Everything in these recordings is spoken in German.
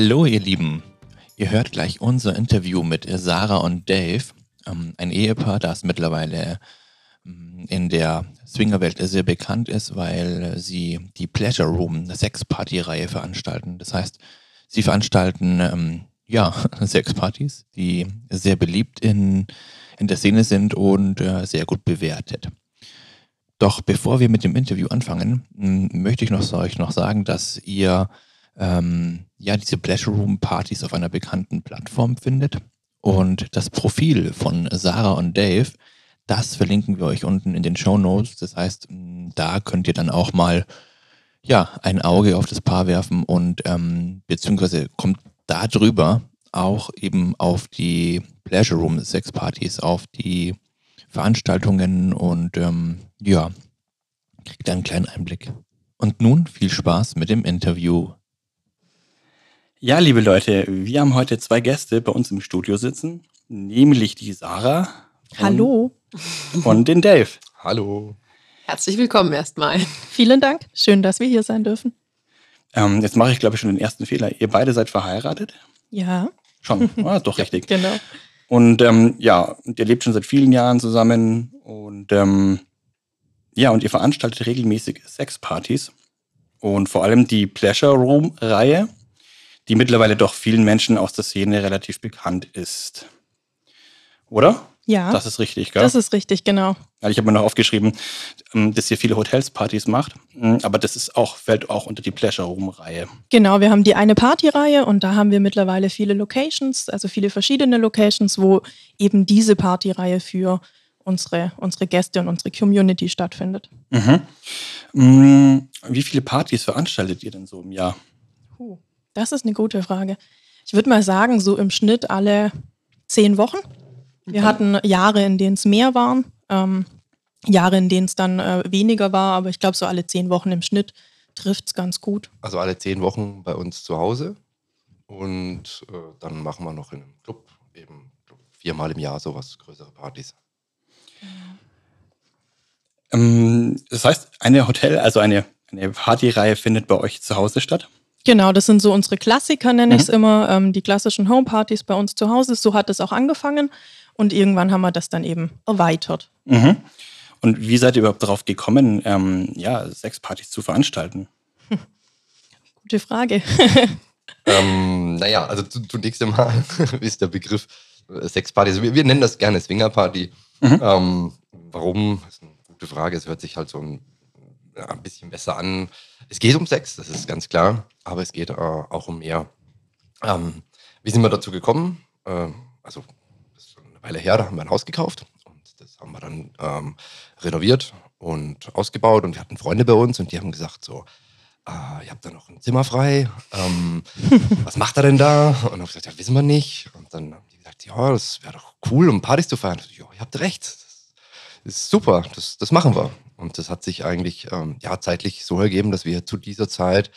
Hallo ihr Lieben, ihr hört gleich unser Interview mit Sarah und Dave, ähm, ein Ehepaar, das mittlerweile ähm, in der Swingerwelt sehr bekannt ist, weil sie die Pleasure Room Sexparty-Reihe veranstalten. Das heißt, sie veranstalten ähm, ja Sexpartys, die sehr beliebt in, in der Szene sind und äh, sehr gut bewertet. Doch bevor wir mit dem Interview anfangen, möchte ich noch, euch noch sagen, dass ihr ähm, ja diese Pleasure Room Partys auf einer bekannten Plattform findet. Und das Profil von Sarah und Dave, das verlinken wir euch unten in den Show Notes. Das heißt, m, da könnt ihr dann auch mal ja, ein Auge auf das Paar werfen und ähm, beziehungsweise kommt darüber auch eben auf die Pleasure Room Sexpartys, auf die Veranstaltungen und ähm, ja, kriegt einen kleinen Einblick. Und nun viel Spaß mit dem Interview. Ja, liebe Leute, wir haben heute zwei Gäste bei uns im Studio sitzen, nämlich die Sarah Hallo, und den Dave. Hallo. Herzlich willkommen erstmal. vielen Dank. Schön, dass wir hier sein dürfen. Ähm, jetzt mache ich, glaube ich, schon den ersten Fehler. Ihr beide seid verheiratet? Ja, Schon, ah, doch richtig. genau. Und ähm, ja, und ihr lebt schon seit vielen Jahren zusammen und ähm, ja, und ihr veranstaltet regelmäßig Sexpartys und vor allem die Pleasure Room Reihe, die mittlerweile doch vielen Menschen aus der Szene relativ bekannt ist. Oder? Ja, Das ist richtig, gell? das ist richtig, genau. Ja, Ich habe mir noch aufgeschrieben, ähm, dass ihr viele Hotelspartys macht, mm, aber das ist auch, fällt auch unter die Pleasure Room Reihe. Genau, wir haben die eine Partyreihe und da haben wir mittlerweile viele Locations, also viele verschiedene Locations, wo eben diese Partyreihe für unsere, unsere Gäste und unsere Community stattfindet. Mhm. Mm, Wie viele Partys veranstaltet ihr denn so im Jahr? Das ist eine gute Frage. Ich würde mal sagen, so im Schnitt alle zehn Wochen. Wir hatten Jahre, in denen es mehr waren, ähm, Jahre, in denen es dann äh, weniger war, aber ich glaube, so alle zehn Wochen im Schnitt trifft es ganz gut. Also alle zehn Wochen bei uns zu Hause. Und äh, dann machen wir noch in einem Club eben viermal im Jahr sowas, größere Partys. Ähm, Das heißt, eine Hotel, also eine, eine Partyreihe findet bei euch zu Hause statt? Genau, das sind so unsere Klassiker, nenne ich es Mhm. immer, ähm, die klassischen Homepartys bei uns zu Hause. So hat es auch angefangen und irgendwann haben wir das dann eben erweitert. Mhm. Und wie seid ihr überhaupt darauf gekommen, ähm, ja, Sexpartys zu veranstalten? Gute Frage. Ähm, naja, also zu- zunächst einmal ist der Begriff äh, Sexparty. Also wir, wir nennen das gerne Swingerparty. Mhm. Ähm, warum? Das ist eine gute Frage. Es hört sich halt so ein, ja, ein bisschen besser an. Es geht um Sex, das ist ganz klar, aber es geht äh, auch um mehr. Ähm, wie sind wir dazu gekommen? Ähm, also, das ist schon eine Weile her, da haben wir ein Haus gekauft und das haben wir dann ähm, renoviert und ausgebaut und wir hatten Freunde bei uns und die haben gesagt so, ah, ihr habt da noch ein Zimmer frei. Ähm, was macht er denn da? Und habe gesagt, ja, wissen wir nicht. Und dann haben die gesagt, ja, das wäre doch cool, um Partys zu feiern. Ich so, ja, ihr habt recht. Das ist super, das, das machen wir. Und das hat sich eigentlich ähm, ja, zeitlich so ergeben, dass wir zu dieser Zeit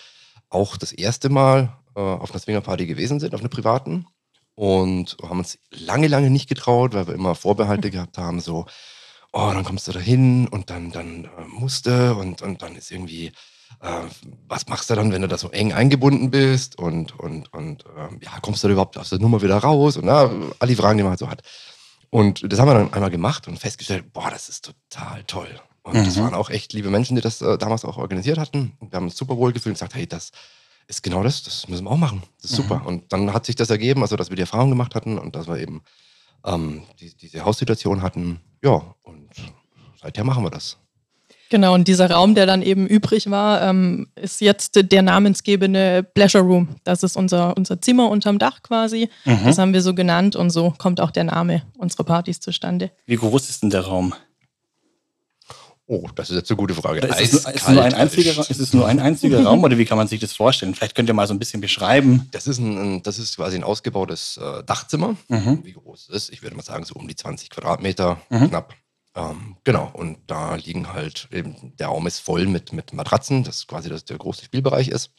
auch das erste Mal äh, auf einer Swingerparty gewesen sind, auf einer privaten. Und haben uns lange, lange nicht getraut, weil wir immer Vorbehalte gehabt haben, so, oh, dann kommst du da hin und dann, dann äh, musste und, und dann ist irgendwie, äh, was machst du dann, wenn du da so eng eingebunden bist und, und, und ähm, ja, kommst du da überhaupt aus der Nummer wieder raus und na, all die Fragen, die man halt so hat. Und das haben wir dann einmal gemacht und festgestellt, boah, das ist total toll. Und das Mhm. waren auch echt liebe Menschen, die das äh, damals auch organisiert hatten. Und wir haben uns super wohl gefühlt und gesagt, hey, das ist genau das, das müssen wir auch machen. Das ist Mhm. super. Und dann hat sich das ergeben, also dass wir die Erfahrung gemacht hatten und dass wir eben ähm, die, diese Haussituation hatten. Ja, und seither machen wir das. Genau, und dieser Raum, der dann eben übrig war, ähm, ist jetzt der namensgebende Pleasure Room. Das ist unser, unser Zimmer unterm Dach quasi. Mhm. Das haben wir so genannt und so kommt auch der Name unserer Partys zustande. Wie groß ist denn der Raum? Oh, das ist jetzt eine gute Frage. Ist es, nur, ist, es nur ein einziger, ist es nur ein einziger Raum oder wie kann man sich das vorstellen? Vielleicht könnt ihr mal so ein bisschen beschreiben. Das ist, ein, ein, das ist quasi ein ausgebautes äh, Dachzimmer. Mhm. Wie groß es ist? Ich würde mal sagen, so um die 20 Quadratmeter Mhm. knapp. Ähm, genau, und da liegen halt eben, der Raum ist voll mit, mit Matratzen, das quasi das, der große Spielbereich ist.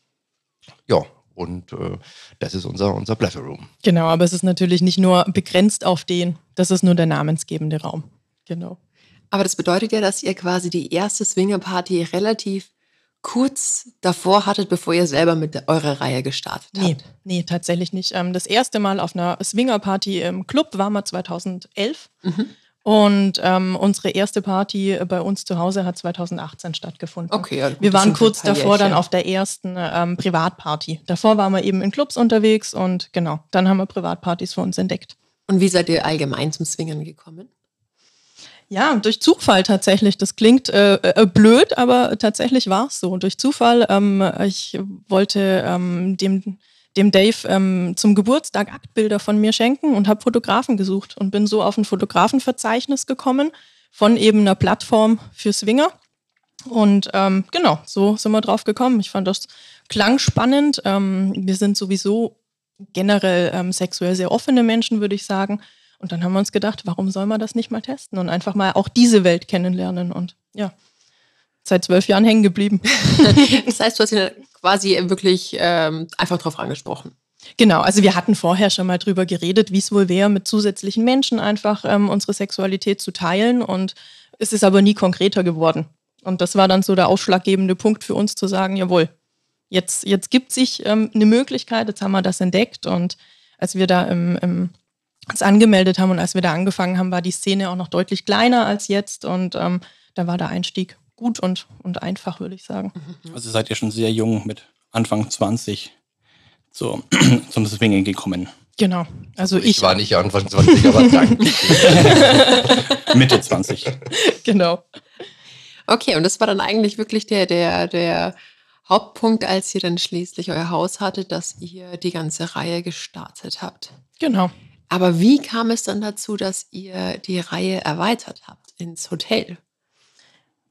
Ja, und äh, das ist unser, unser Pleasure Room. Genau, aber es ist natürlich nicht nur begrenzt auf den, das ist nur der namensgebende Raum. Genau. Aber das bedeutet ja, dass ihr quasi die erste Swingerparty relativ kurz davor hattet, bevor ihr selber mit eurer Reihe gestartet Nee, habt. nee, tatsächlich nicht. Ähm, das erste Mal auf einer Swingerparty im Club war mal 2011. Mhm. Und ähm, unsere erste Party bei uns zu Hause hat 2018 stattgefunden. Okay, ja, gut, Wir waren kurz davor dann auf der ersten ähm, Privatparty. Davor waren wir eben in Clubs unterwegs und genau, dann haben wir Privatpartys für uns entdeckt. Und wie seid ihr allgemein zum Swingern gekommen? Ja, durch Zufall tatsächlich. Das klingt äh, äh, blöd, aber tatsächlich war es so. Durch Zufall. Ähm, ich wollte ähm, dem, dem Dave ähm, zum Geburtstag Aktbilder von mir schenken und habe Fotografen gesucht und bin so auf ein Fotografenverzeichnis gekommen von eben einer Plattform für Swinger. Und ähm, genau, so sind wir drauf gekommen. Ich fand das klang spannend. Ähm, wir sind sowieso generell ähm, sexuell sehr offene Menschen, würde ich sagen. Und dann haben wir uns gedacht, warum soll man das nicht mal testen und einfach mal auch diese Welt kennenlernen und ja, seit zwölf Jahren hängen geblieben. Das heißt, du hast ihn quasi wirklich ähm, einfach drauf angesprochen. Genau, also wir hatten vorher schon mal drüber geredet, wie es wohl wäre, mit zusätzlichen Menschen einfach ähm, unsere Sexualität zu teilen und es ist aber nie konkreter geworden. Und das war dann so der ausschlaggebende Punkt für uns zu sagen, jawohl, jetzt, jetzt gibt sich ähm, eine Möglichkeit, jetzt haben wir das entdeckt und als wir da im, im, uns angemeldet haben und als wir da angefangen haben, war die Szene auch noch deutlich kleiner als jetzt und ähm, da war der Einstieg gut und, und einfach, würde ich sagen. Also seid ihr schon sehr jung mit Anfang 20 zu, zum Swingen gekommen. Genau. Also ich, ich, war nicht Anfang 20, aber danke. Mitte 20. genau. Okay, und das war dann eigentlich wirklich der, der, der Hauptpunkt, als ihr dann schließlich euer Haus hattet, dass ihr die ganze Reihe gestartet habt. Genau. Aber wie kam es dann dazu, dass ihr die Reihe erweitert habt ins Hotel?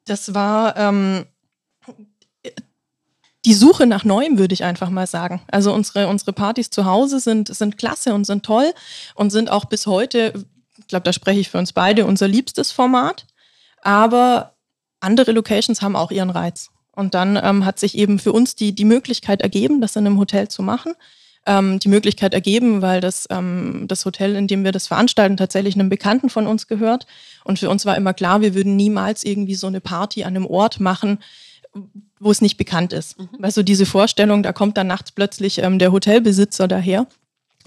Das war ähm, die Suche nach Neuem, würde ich einfach mal sagen. Also unsere, unsere Partys zu Hause sind, sind klasse und sind toll und sind auch bis heute, ich glaube, da spreche ich für uns beide, unser liebstes Format. Aber andere Locations haben auch ihren Reiz. Und dann ähm, hat sich eben für uns die, die Möglichkeit ergeben, das in einem Hotel zu machen. Ähm, die Möglichkeit ergeben, weil das, ähm, das Hotel, in dem wir das veranstalten, tatsächlich einem Bekannten von uns gehört. Und für uns war immer klar, wir würden niemals irgendwie so eine Party an einem Ort machen, wo es nicht bekannt ist. Weißt du, diese Vorstellung, da kommt dann nachts plötzlich ähm, der Hotelbesitzer daher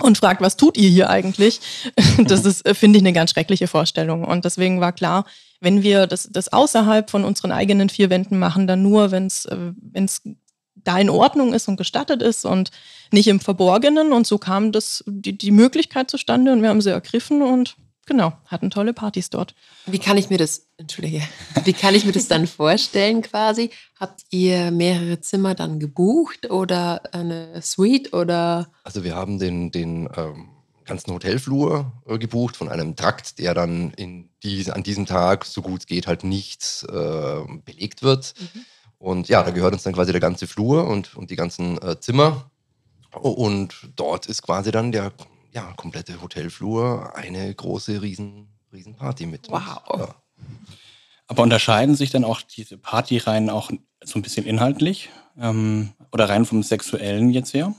und fragt, was tut ihr hier eigentlich? Das ist, äh, finde ich, eine ganz schreckliche Vorstellung. Und deswegen war klar, wenn wir das, das außerhalb von unseren eigenen vier Wänden machen, dann nur, wenn es äh, da in Ordnung ist und gestattet ist und nicht im Verborgenen. Und so kam das, die, die Möglichkeit zustande und wir haben sie ergriffen und genau, hatten tolle Partys dort. Wie kann ich mir das, entschuldige, wie kann ich mir das dann vorstellen quasi? Habt ihr mehrere Zimmer dann gebucht oder eine Suite oder? Also wir haben den, den ähm, ganzen Hotelflur äh, gebucht von einem Trakt, der dann in dies, an diesem Tag, so gut es geht, halt nicht äh, belegt wird. Und ja, da gehört uns dann quasi der ganze Flur und, und die ganzen äh, Zimmer. Und dort ist quasi dann der ja, komplette Hotelflur eine große Riesen, Riesenparty mit. Wow. Ja. Aber unterscheiden sich dann auch diese Partyreihen auch so ein bisschen inhaltlich ähm, oder rein vom Sexuellen jetzt her?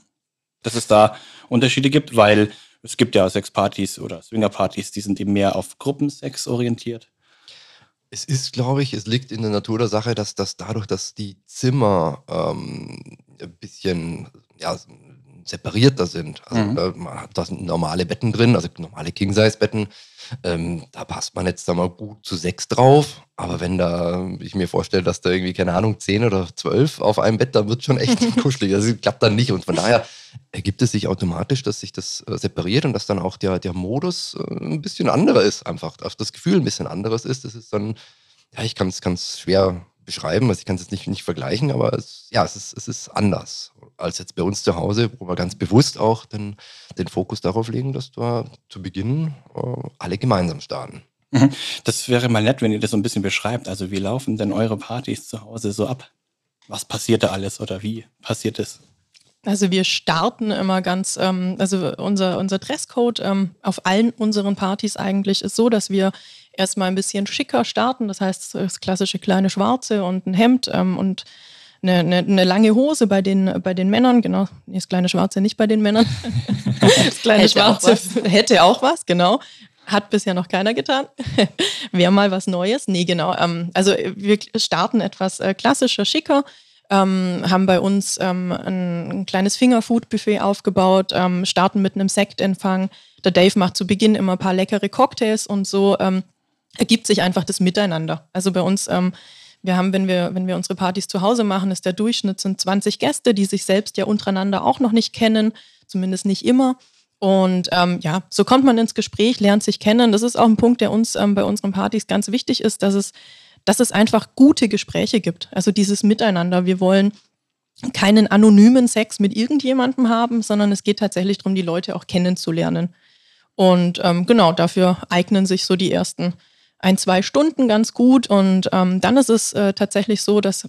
Dass es da Unterschiede gibt, weil es gibt ja Sexpartys oder Swingerpartys, die sind eben mehr auf Gruppensex orientiert. Es ist, glaube ich, es liegt in der Natur der Sache, dass, dass dadurch, dass die Zimmer ähm, ein bisschen ja, separierter sind. Also Mhm. äh, man hat da sind normale Betten drin, also normale King-Size-Betten. Ähm, da passt man jetzt da mal gut zu sechs drauf. Aber wenn da, ich mir vorstelle, dass da irgendwie, keine Ahnung, zehn oder zwölf auf einem Bett, dann wird schon echt kuschelig. Also es klappt dann nicht. Und von daher ergibt es sich automatisch, dass sich das äh, separiert und dass dann auch der, der Modus äh, ein bisschen anderer ist, einfach. Dass das Gefühl ein bisschen anderes ist. Das ist dann, ja, ich kann es schwer beschreiben, also ich kann es jetzt nicht, nicht vergleichen, aber es, ja, es ist, es ist anders als jetzt bei uns zu Hause, wo wir ganz bewusst auch den, den Fokus darauf legen, dass wir zu Beginn äh, alle gemeinsam starten. Mhm. Das wäre mal nett, wenn ihr das so ein bisschen beschreibt. Also wie laufen denn eure Partys zu Hause so ab? Was passiert da alles oder wie passiert es? Also wir starten immer ganz, ähm, also unser, unser Dresscode ähm, auf allen unseren Partys eigentlich ist so, dass wir erstmal ein bisschen schicker starten. Das heißt, das klassische kleine Schwarze und ein Hemd ähm, und eine, eine, eine lange Hose bei den, bei den Männern. Genau, das kleine Schwarze nicht bei den Männern. das kleine Hätte auch Schwarze hätte auch was, genau. Hat bisher noch keiner getan. Wäre mal was Neues. Nee, genau. Ähm, also wir starten etwas äh, klassischer, schicker. Ähm, haben bei uns ähm, ein, ein, kleines Fingerfood-Buffet aufgebaut, ähm, starten mit einem Sektempfang. Der Dave macht zu Beginn immer ein paar leckere Cocktails und so ähm, ergibt sich einfach das Miteinander. Also bei uns, ähm, wir haben, wenn wir, wenn wir unsere Partys zu Hause machen, ist der Durchschnitt sind 20 Gäste, die sich selbst ja untereinander auch noch nicht kennen, zumindest nicht immer. Und ähm, ja, so kommt man ins Gespräch, lernt sich kennen. Das ist auch ein Punkt, der uns ähm, bei unseren Partys ganz wichtig ist, dass es, dass es einfach gute Gespräche gibt. Also dieses Miteinander. Wir wollen keinen anonymen Sex mit irgendjemandem haben, sondern es geht tatsächlich darum, die Leute auch kennenzulernen. Und ähm, genau, dafür eignen sich so die ersten ein, zwei Stunden ganz gut. Und ähm, dann ist es äh, tatsächlich so, dass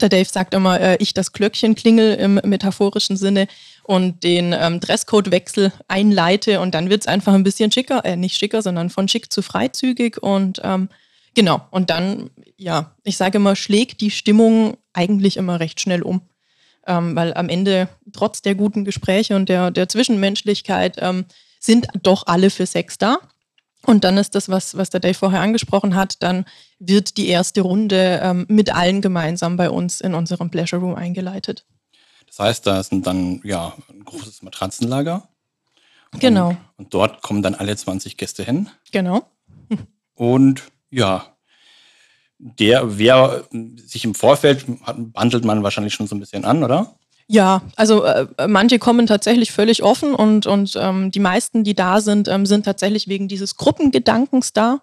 der Dave sagt immer, äh, ich das Glöckchen klingel im metaphorischen Sinne und den ähm, Dresscode-Wechsel einleite und dann wird es einfach ein bisschen schicker, äh, nicht schicker, sondern von schick zu freizügig und ähm, genau. Und dann, ja, ich sage immer, schlägt die Stimmung eigentlich immer recht schnell um. Ähm, weil am Ende, trotz der guten Gespräche und der, der Zwischenmenschlichkeit, ähm, sind doch alle für Sex da. Und dann ist das, was, was der Dave vorher angesprochen hat, dann wird die erste Runde ähm, mit allen gemeinsam bei uns in unserem Pleasure Room eingeleitet. Das heißt, da ist dann ja ein großes Matratzenlager. Genau. Und, dort kommen dann alle 20 Gäste hin. Genau. Und ja, der, wer sich im Vorfeld, bandelt man wahrscheinlich schon so ein bisschen an, oder? Ja, also äh, manche kommen tatsächlich völlig offen und, und ähm, die meisten, die da sind, ähm, sind tatsächlich wegen dieses Gruppengedankens da.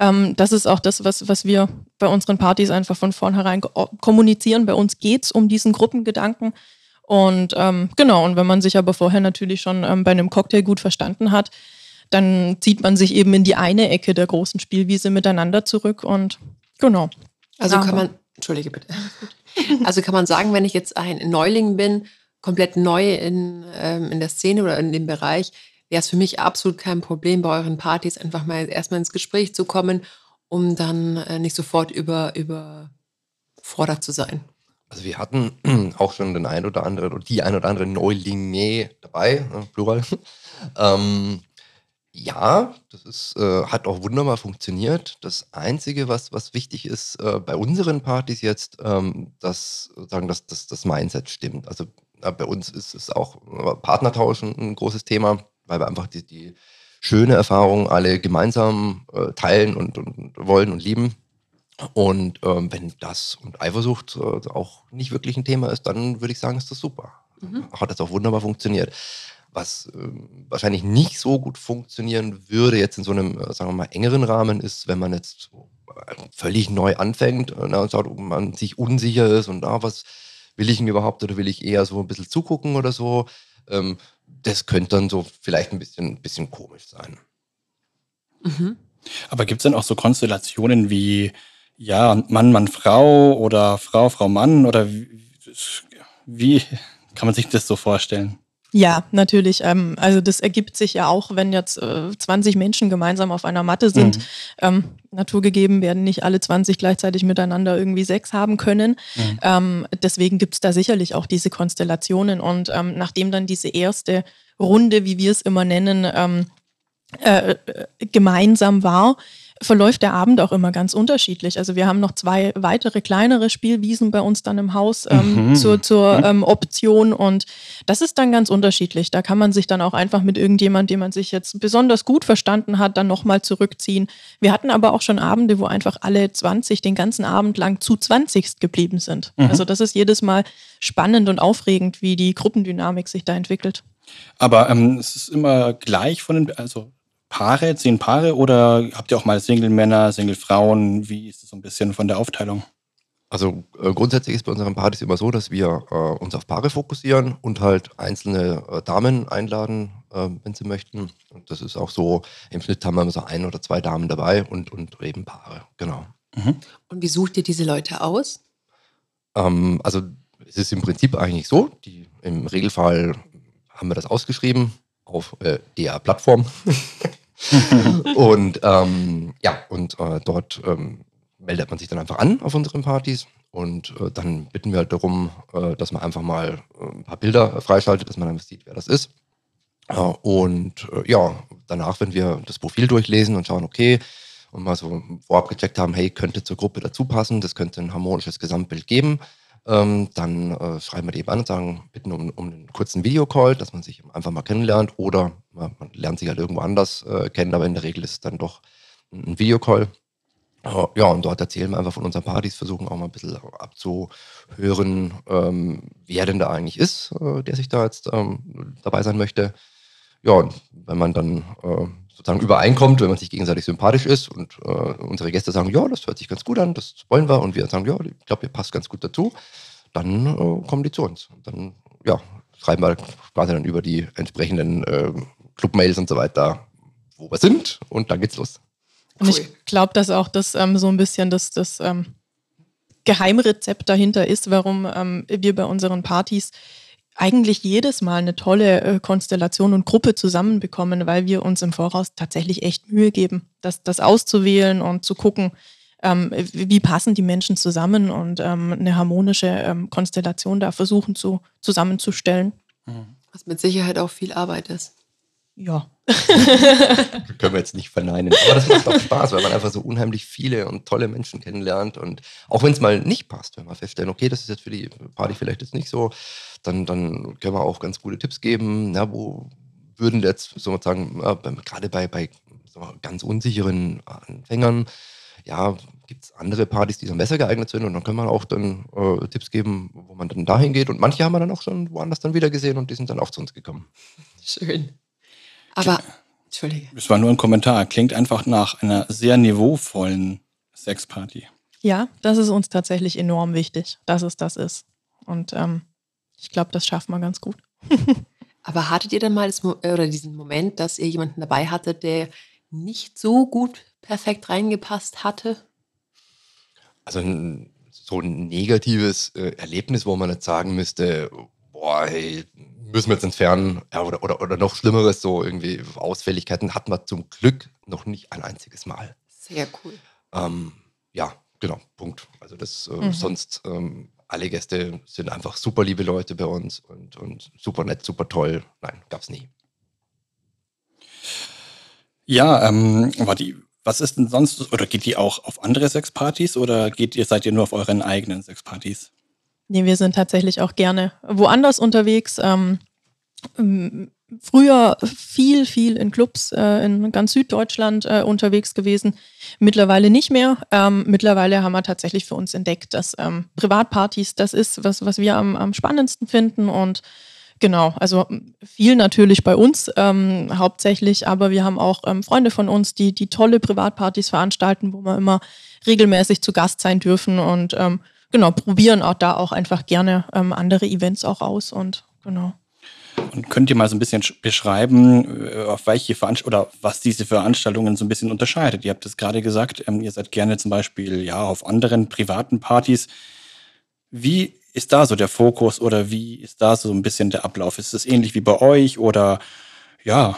Ähm, das ist auch das, was, was wir bei unseren Partys einfach von vornherein kommunizieren. Bei uns geht es um diesen Gruppengedanken. Und ähm, genau, und wenn man sich aber vorher natürlich schon ähm, bei einem Cocktail gut verstanden hat, dann zieht man sich eben in die eine Ecke der großen Spielwiese miteinander zurück und genau. Also kann man, entschuldige bitte. Also kann man sagen, wenn ich jetzt ein Neuling bin, komplett neu in, ähm, in der Szene oder in dem Bereich, wäre es für mich absolut kein Problem, bei euren Partys einfach mal erstmal ins Gespräch zu kommen, um dann äh, nicht sofort über, überfordert zu sein. Also wir hatten auch schon den ein oder anderen oder die ein oder andere Neulinge dabei, äh, Plural. ähm, ja, das ist, äh, hat auch wunderbar funktioniert. Das Einzige, was, was wichtig ist äh, bei unseren Partys jetzt, ähm, dass, sagen, dass, dass das Mindset stimmt. Also äh, bei uns ist es auch äh, Partnertausch ein, ein großes Thema, weil wir einfach die, die schöne Erfahrung alle gemeinsam äh, teilen und, und, wollen und lieben. Und ähm, wenn das und Eifersucht äh, auch nicht wirklich ein Thema ist, dann würde ich sagen, ist das super. Mhm. Hat das auch wunderbar funktioniert was äh, wahrscheinlich nicht so gut funktionieren würde, jetzt in so einem, äh, sagen wir mal, engeren Rahmen ist, wenn man jetzt so äh, völlig neu anfängt äh, und sagt, man sich unsicher ist und ah, was will ich denn überhaupt oder will ich eher so ein bisschen zugucken oder so. Ähm, das könnte dann so vielleicht ein bisschen, ein bisschen komisch sein. Mhm. Aber gibt es denn auch so Konstellationen wie ja, Mann, Mann, Frau oder Frau, Frau, Mann oder wie, wie kann man sich das so vorstellen? Ja, natürlich. Ähm, also das ergibt sich ja auch, wenn jetzt äh, 20 Menschen gemeinsam auf einer Matte sind. Mhm. Ähm, naturgegeben werden nicht alle 20 gleichzeitig miteinander irgendwie Sex haben können. Mhm. Ähm, deswegen gibt es da sicherlich auch diese Konstellationen. Und ähm, nachdem dann diese erste Runde, wie wir es immer nennen, ähm, äh, äh gemeinsam war, verläuft der Abend auch immer ganz unterschiedlich. Also wir haben noch zwei weitere kleinere Spielwiesen bei uns dann im Haus ähm, mhm. zur, zur ähm, Option und das ist dann ganz unterschiedlich. Da kann man sich dann auch einfach mit irgendjemand, dem man sich jetzt besonders gut verstanden hat, dann nochmal zurückziehen. Wir hatten aber auch schon Abende, wo einfach alle 20 den ganzen Abend lang zu 20 geblieben sind. Mhm. Also das ist jedes Mal spannend und aufregend, wie die Gruppendynamik sich da entwickelt. Aber ähm, es ist immer gleich von den, also Paare, zehn Paare oder habt ihr auch mal Single-Männer, Single-Frauen? Wie ist es so ein bisschen von der Aufteilung? Also äh, grundsätzlich ist bei unseren Partys immer so, dass wir äh, uns auf Paare fokussieren und halt einzelne äh, Damen einladen, äh, wenn sie möchten. Und das ist auch so, im Schnitt haben wir so ein oder zwei Damen dabei und, und eben Paare, genau. Mhm. Und wie sucht ihr diese Leute aus? Ähm, also es ist im Prinzip eigentlich so, die, im Regelfall haben wir das ausgeschrieben auf äh, der Plattform. und ähm, ja, und äh, dort ähm, meldet man sich dann einfach an auf unseren Partys und äh, dann bitten wir halt darum, äh, dass man einfach mal äh, ein paar Bilder freischaltet, dass man dann sieht, wer das ist. Äh, und ja, danach, wenn wir das Profil durchlesen und schauen, okay, und mal so vorab gecheckt haben, hey, könnte zur Gruppe dazu passen, das könnte ein harmonisches Gesamtbild geben, ähm, dann äh, schreiben wir die eben an und sagen, bitten um, um einen kurzen Videocall, dass man sich einfach mal kennenlernt oder man, man lernt sich halt irgendwo anders äh, kennen, aber in der Regel ist es dann doch ein Videocall. Äh, ja, und dort erzählen wir einfach von unseren Partys, versuchen auch mal ein bisschen abzuhören, ähm, wer denn da eigentlich ist, äh, der sich da jetzt ähm, dabei sein möchte. Ja, und wenn man dann äh, sozusagen übereinkommt, wenn man sich gegenseitig sympathisch ist und äh, unsere Gäste sagen, ja, das hört sich ganz gut an, das wollen wir und wir sagen, ja, ich glaube, ihr passt ganz gut dazu, dann äh, kommen die zu uns. Und dann, ja, schreiben wir quasi dann über die entsprechenden äh, Clubmails und so weiter, wo wir sind und dann geht's los. Und ich glaube, dass auch das ähm, so ein bisschen das, das ähm, Geheimrezept dahinter ist, warum ähm, wir bei unseren Partys eigentlich jedes Mal eine tolle äh, Konstellation und Gruppe zusammenbekommen, weil wir uns im Voraus tatsächlich echt Mühe geben, das, das auszuwählen und zu gucken, ähm, wie passen die Menschen zusammen und ähm, eine harmonische ähm, Konstellation da versuchen zu, zusammenzustellen. Was mit Sicherheit auch viel Arbeit ist. Ja. Können wir jetzt nicht verneinen. Aber das macht auch Spaß, weil man einfach so unheimlich viele und tolle Menschen kennenlernt. Und auch wenn es mal nicht passt, wenn wir feststellen, okay, das ist jetzt für die Party vielleicht jetzt nicht so, dann, dann können wir auch ganz gute Tipps geben. Na, wo würden jetzt sozusagen, ja, gerade bei, bei so ganz unsicheren Anfängern, ja, gibt es andere Partys, die dann besser geeignet sind und dann können wir auch dann äh, Tipps geben, wo man dann dahin geht. Und manche haben wir dann auch schon woanders dann wieder gesehen und die sind dann auch zu uns gekommen. Schön. Aber, Entschuldige. Das war nur ein Kommentar. Klingt einfach nach einer sehr niveauvollen Sexparty. Ja, das ist uns tatsächlich enorm wichtig, dass es das ist. Und ähm, ich glaube, das schaffen wir ganz gut. Aber hattet ihr dann mal das, oder diesen Moment, dass ihr jemanden dabei hattet, der nicht so gut perfekt reingepasst hatte? Also so ein negatives äh, Erlebnis, wo man jetzt sagen müsste, boah, hey, müssen wir jetzt entfernen. Ja, oder, oder, oder noch Schlimmeres, so irgendwie Ausfälligkeiten hatten wir zum Glück noch nicht ein einziges Mal. Sehr cool. Ähm, ja, genau, Punkt. Also das äh, mhm. sonst ähm, alle Gäste sind einfach super liebe Leute bei uns und, und super nett, super toll. Nein, gab's nie. Ja, ähm, war die, was ist denn sonst, oder geht die auch auf andere Sexpartys oder geht ihr, seid ihr nur auf euren eigenen Sexpartys? Nee, wir sind tatsächlich auch gerne woanders unterwegs. Ähm, früher viel, viel in Clubs äh, in ganz Süddeutschland äh, unterwegs gewesen. Mittlerweile nicht mehr. Ähm, mittlerweile haben wir tatsächlich für uns entdeckt, dass ähm, Privatpartys das ist, was, was wir am, am spannendsten finden. Und genau, also viel natürlich bei uns ähm, hauptsächlich, aber wir haben auch ähm, Freunde von uns, die, die tolle Privatpartys veranstalten, wo wir immer regelmäßig zu Gast sein dürfen und ähm, genau, probieren auch da auch einfach gerne ähm, andere Events auch aus und genau. Und könnt ihr mal so ein bisschen beschreiben, äh, auf welche Veranst oder was diese Veranstaltungen so ein bisschen unterscheidet? Ihr habt es gerade gesagt, ähm, ihr seid gerne zum Beispiel ja auf anderen privaten Partys. Wie ist da so der Fokus oder wie ist da so ein bisschen der Ablauf? Ist es ähnlich wie bei euch oder ja?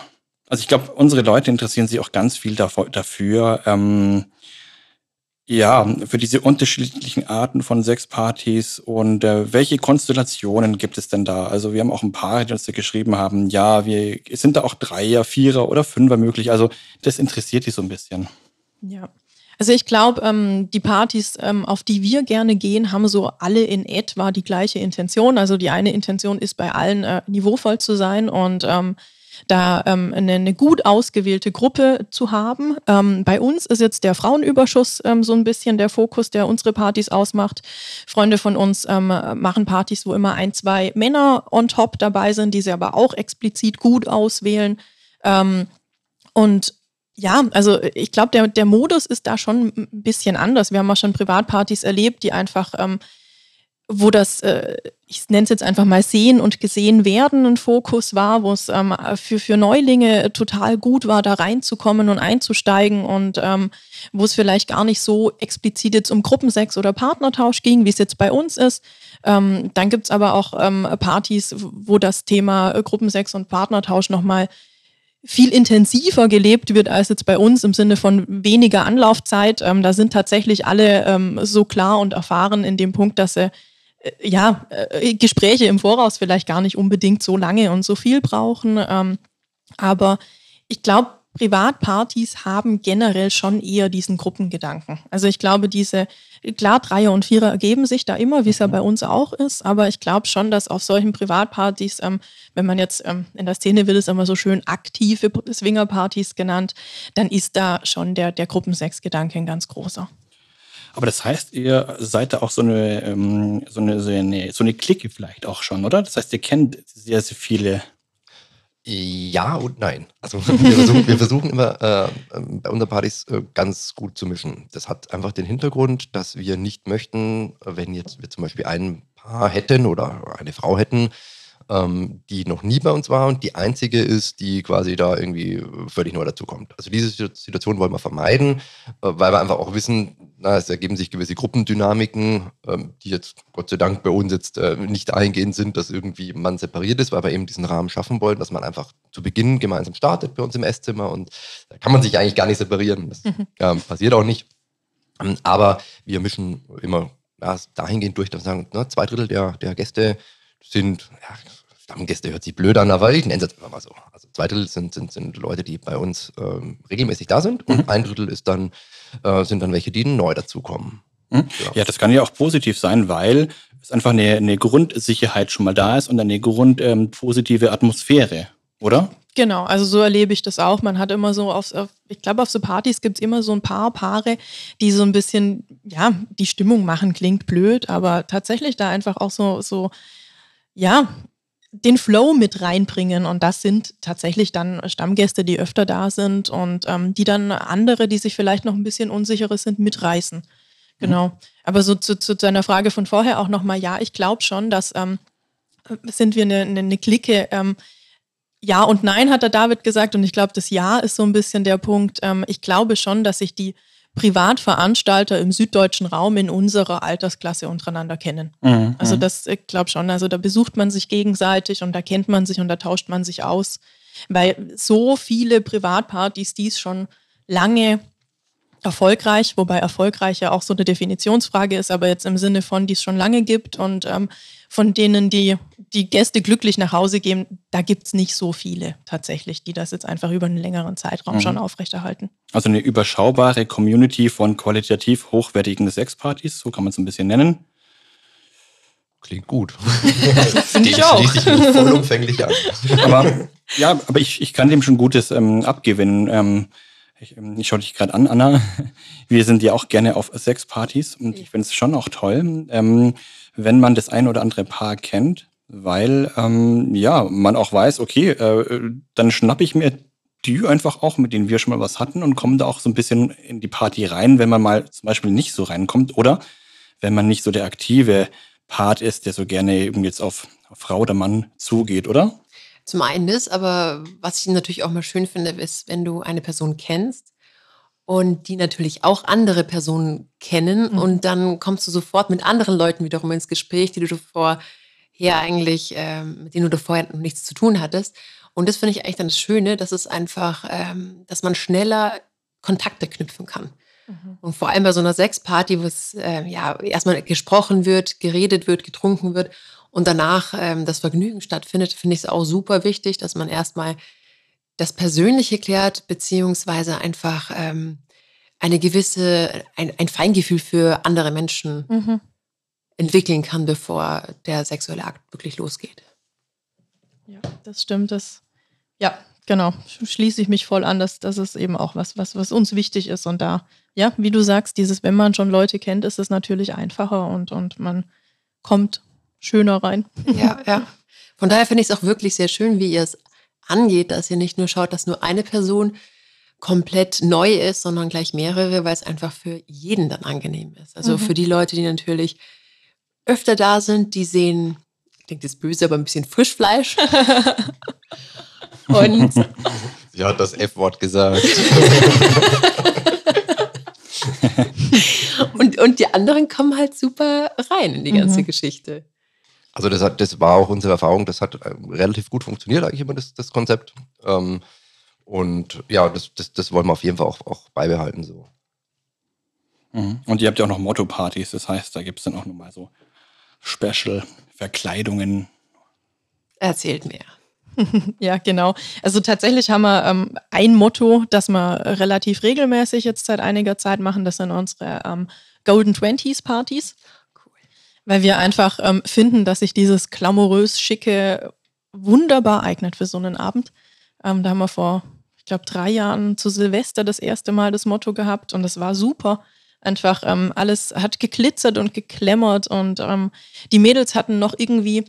Also ich glaube, unsere Leute interessieren sich auch ganz viel dafür, ähm, ja, für diese unterschiedlichen Arten von Sexpartys und äh, welche Konstellationen gibt es denn da? Also wir haben auch ein paar, die uns da geschrieben haben, ja, wir sind da auch Dreier, Vierer oder Fünfer möglich. Also das interessiert die so ein bisschen. Ja. Also ich glaube, ähm, die Partys, ähm, auf die wir gerne gehen, haben so alle in etwa die gleiche Intention. Also die eine Intention ist bei allen äh, niveauvoll zu sein und ähm, da ähm, eine, eine, gut ausgewählte Gruppe zu haben. Ähm, bei uns ist jetzt der Frauenüberschuss ähm, so ein bisschen der Fokus, der unsere Partys ausmacht. Freunde von uns ähm, machen Partys, wo immer ein, zwei Männer on top dabei sind, die sie aber auch explizit gut auswählen. Ähm, und ja, also ich glaube, der, der Modus ist da schon ein bisschen anders. Wir haben auch schon Privatpartys erlebt, die einfach ähm, wo das, äh, ich nenne es jetzt einfach mal sehen und gesehen werden, ein Fokus war, wo es ähm, für, für Neulinge total gut war, da reinzukommen und einzusteigen und ähm, wo es vielleicht gar nicht so explizit jetzt um Gruppensex oder Partnertausch ging, wie es jetzt bei uns ist. Ähm, dann gibt's aber auch Partys, wo das Thema äh, Gruppensex und Partnertausch nochmal viel intensiver gelebt wird als jetzt bei uns im Sinne von weniger Anlaufzeit. Da sind tatsächlich alle so klar und erfahren in dem Punkt, dass sie ja, äh, Gespräche im Voraus vielleicht gar nicht unbedingt so lange und so viel brauchen. Ähm, aber ich glaube, Privatpartys haben generell schon eher diesen Gruppengedanken. Also ich glaube, diese, klar, Dreier und Vierer ergeben sich da immer, wie es ja bei uns auch ist, aber ich glaube schon, dass auf solchen Privatpartys, ähm, wenn man jetzt ähm, in der Szene wird es immer so schön aktive Swingerpartys genannt, dann ist da schon der, der Gruppensex-Gedanke ein ganz großer. Aber das heißt, ihr seid da auch so eine, ähm, so eine, so eine, so eine Clique vielleicht auch schon, oder? Das heißt, ihr kennt sehr, sehr viele ja und nein. Also wir versuchen, wir versuchen immer äh, bei unseren Partys äh, ganz gut zu mischen. Das hat einfach den Hintergrund, dass wir nicht möchten, wenn jetzt wir zum Beispiel ein Paar hätten oder eine Frau hätten, ähm, die noch nie bei uns war und die einzige ist, die quasi da irgendwie völlig neu dazukommt. Also diese Situation wollen wir vermeiden, äh, weil wir einfach auch wissen, na, es ergeben sich gewisse Gruppendynamiken, ähm, die jetzt Gott sei Dank bei uns jetzt äh, nicht eingehend sind, dass irgendwie man separiert ist, weil wir eben diesen Rahmen schaffen wollen, dass man einfach zu Beginn gemeinsam startet bei uns im Esszimmer und da kann man sich eigentlich gar nicht separieren. Das mhm. ähm, passiert auch nicht. Ähm, aber wir mischen immer ja, dahingehend durch, dass wir sagen, na, zwei Drittel der, der Gäste sind, ja, Stammgäste hört sich blöd an, aber ich nenne es jetzt einfach mal so. Also zwei Drittel sind, sind, sind Leute, die bei uns ähm, regelmäßig da sind und mhm. ein Drittel ist dann, äh, sind dann welche, die neu dazukommen. Mhm. Ja. ja. das kann ja auch positiv sein, weil es einfach eine, eine Grundsicherheit schon mal da ist und eine grundpositive ähm, Atmosphäre, oder? Genau, also so erlebe ich das auch. Man hat immer so, auf, auf ich glaube, auf so Partys gibt es immer so ein paar Paare, die so ein bisschen, ja, die Stimmung machen, klingt blöd, aber tatsächlich da einfach auch so, so ja, den Flow mit reinbringen. Und das sind tatsächlich dann Stammgäste, die öfter da sind und ähm, die dann andere, die sich vielleicht noch ein bisschen unsicherer sind, mitreißen. Genau. Mhm. Aber so zu, zu, zu einer Frage von vorher auch nochmal, ja, ich glaube schon, dass ähm, sind wir eine, eine, eine Clique. Ähm, ja und nein, hat der David gesagt. Und ich glaube, das Ja ist so ein bisschen der Punkt. Ähm, ich glaube schon, dass sich die Privatveranstalter im süddeutschen Raum in unserer Altersklasse untereinander kennen. Mhm. Also mhm. das, ich glaube schon, also da besucht man sich gegenseitig und da kennt man sich und da tauscht man sich aus, weil so viele Privatpartys, die es schon lange erfolgreich, wobei erfolgreich ja auch so eine Definitionsfrage ist, aber jetzt im Sinne von, die es schon lange gibt und ähm, von denen die, die Gäste glücklich nach Hause gehen, da gibt es nicht so viele tatsächlich, die das jetzt einfach über einen längeren Zeitraum mhm. schon aufrechterhalten. Also eine überschaubare Community von qualitativ hochwertigen Sexpartys, so kann man es ein bisschen nennen. Klingt gut. Finde ich auch. Vollumfänglich an. aber ja, aber ich, ich kann dem schon Gutes ähm, abgewinnen. Ähm, ich, ähm, ich schaue dich gerade an, Anna. Wir sind ja auch gerne auf Sexpartys und ich finde es schon auch toll. Ähm, wenn man das ein oder andere Paar kennt, weil ähm, ja, man auch weiß, okay, äh, dann schnappe ich mir die einfach auch, mit denen wir schon mal was hatten und komme da auch so ein bisschen in die Party rein, wenn man mal zum Beispiel nicht so reinkommt oder wenn man nicht so der aktive Part ist, der so gerne eben jetzt auf Frau oder Mann zugeht, oder? Zum einen das, aber was ich natürlich auch mal schön finde, ist, wenn du eine Person kennst und die natürlich auch andere Personen kennen mhm. und dann kommst du sofort mit anderen Leuten wiederum ins Gespräch, die du vorher eigentlich, ähm, mit denen du vorher noch nichts zu tun hattest. Und das finde ich eigentlich dann das Schöne, dass es einfach, ähm, dass man schneller Kontakte knüpfen kann. Mhm. Und vor allem bei so einer Sexparty, wo es äh, ja erstmal gesprochen wird, geredet wird, getrunken wird und danach ähm, das Vergnügen stattfindet, finde ich es auch super wichtig, dass man erstmal das Persönliche klärt, beziehungsweise einfach ähm, eine gewisse, ein, ein, Feingefühl für andere Menschen mhm. entwickeln kann, bevor der sexuelle Akt wirklich losgeht. Ja, das stimmt. Das, ja, genau. Schließe ich mich voll an. dass das ist eben auch was, was, was uns wichtig ist. Und da, ja, wie du sagst, dieses, wenn man schon Leute kennt, ist es natürlich einfacher und, und man kommt schöner rein. Ja, ja. Von daher finde ich es auch wirklich sehr schön, wie ihr es angeht, dass ihr nicht nur schaut, dass nur eine Person komplett neu ist, sondern gleich mehrere, weil es einfach für jeden dann angenehm ist. Also mhm. für die Leute, die natürlich öfter da sind, die sehen, klingt jetzt böse, aber ein bisschen Frischfleisch. Und sie hat das F-Wort gesagt. und, und die anderen kommen halt super rein in die ganze mhm. Geschichte. Also das, hat, das war auch unsere Erfahrung, das hat äh, relativ gut funktioniert eigentlich immer, das, das Konzept. Ähm, und ja, das, das, das wollen wir auf jeden Fall auch, auch beibehalten. So. Mhm. Und ihr habt ja auch noch Motto-Partys, das heißt, da gibt es dann auch nochmal so Special-Verkleidungen. Erzählt mehr. ja, genau. Also tatsächlich haben wir ähm, ein Motto, das wir relativ regelmäßig jetzt seit einiger Zeit machen. Das sind unsere ähm, Golden Twenties Partys. Weil wir einfach ähm, finden, dass sich dieses glamourös schicke wunderbar eignet für so einen Abend. Ähm, da haben wir vor, ich glaube, drei Jahren zu Silvester das erste Mal das Motto gehabt und das war super. Einfach ähm, alles hat geglitzert und geklämmert und ähm, die Mädels hatten noch irgendwie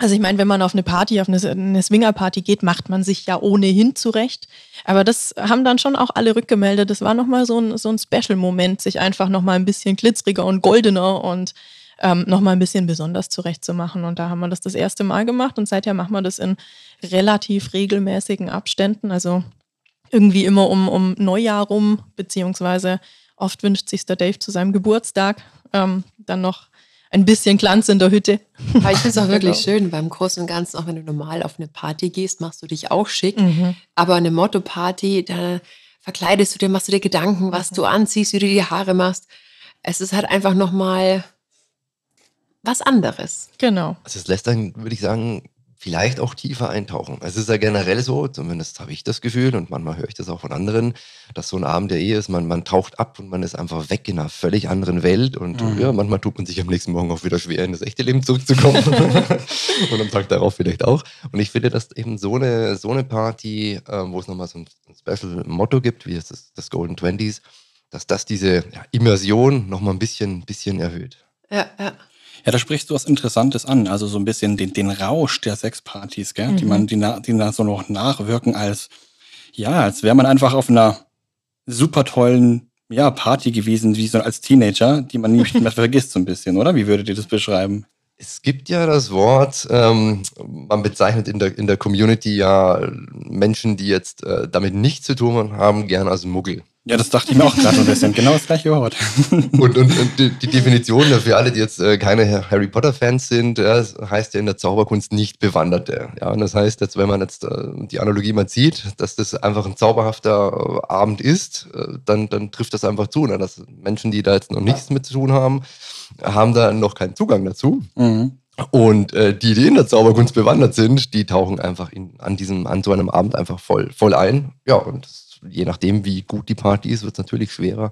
also ich meine, wenn man auf eine Party, auf eine, eine Swinger-Party geht, macht man sich ja ohnehin zurecht. Aber das haben dann schon auch alle rückgemeldet. Das war nochmal so ein, so ein Special-Moment, sich einfach nochmal ein bisschen glitzeriger und goldener und ähm, nochmal ein bisschen besonders zurechtzumachen. Und da haben wir das das erste Mal gemacht und seither machen wir das in relativ regelmäßigen Abständen. Also irgendwie immer um, um Neujahr rum, beziehungsweise oft wünscht sich der Dave zu seinem Geburtstag ähm, dann noch ein bisschen Glanz in der Hütte. Aber ich finde es auch wirklich genau. schön beim Großen und Ganzen, auch wenn du normal auf eine Party gehst, machst du dich auch schick. Mhm. Aber eine Motto-Party, da verkleidest du dir, machst du dir Gedanken, was mhm. du anziehst, wie du die Haare machst. Es ist halt einfach nochmal was anderes. Genau. Also es lässt dann, würde ich sagen, vielleicht auch tiefer eintauchen. Es ist ja generell so, zumindest habe ich das Gefühl und manchmal höre ich das auch von anderen, dass so ein Abend der Ehe ist, man, man taucht ab und man ist einfach weg in einer völlig anderen Welt und mhm. ja, manchmal tut man sich am nächsten Morgen auch wieder schwer, in das echte Leben zurückzukommen und am Tag darauf vielleicht auch. Und ich finde, dass eben so eine, so eine Party, äh, wo es nochmal so ein, ein Special Motto gibt, wie das, das Golden Twenties, dass das diese ja, Immersion nochmal ein bisschen, bisschen erhöht. Ja, ja. Ja, da sprichst du was Interessantes an. Also so ein bisschen den, den Rausch der Sexpartys, gell? Mhm. die man, die, die da so noch nachwirken als, ja, als wäre man einfach auf einer super tollen ja, Party gewesen, wie so als Teenager, die man nicht mehr vergisst so ein bisschen, oder? Wie würdet ihr das beschreiben? Es gibt ja das Wort, ähm, man bezeichnet in der, in der Community ja Menschen, die jetzt äh, damit nichts zu tun haben, gern als Muggel. Ja, das dachte ich mir auch gerade ein bisschen. Genau das gleiche Wort. und, und, und die, die Definition für alle, die jetzt äh, keine Harry Potter-Fans sind, heißt ja in der Zauberkunst nicht Bewanderte. Ja, und das heißt jetzt, wenn man jetzt äh, die Analogie mal sieht, dass das einfach ein zauberhafter äh, Abend ist, dann, dann trifft das einfach zu. Ne? Dass Menschen, die da jetzt noch nichts mit zu tun haben, haben da noch keinen Zugang dazu. Mhm. Und äh, die, die in der Zauberkunst bewandert sind, die tauchen einfach in, an diesem, an so einem Abend einfach voll, voll ein. Ja, und das je nachdem, wie gut die Party ist, wird es natürlich schwerer,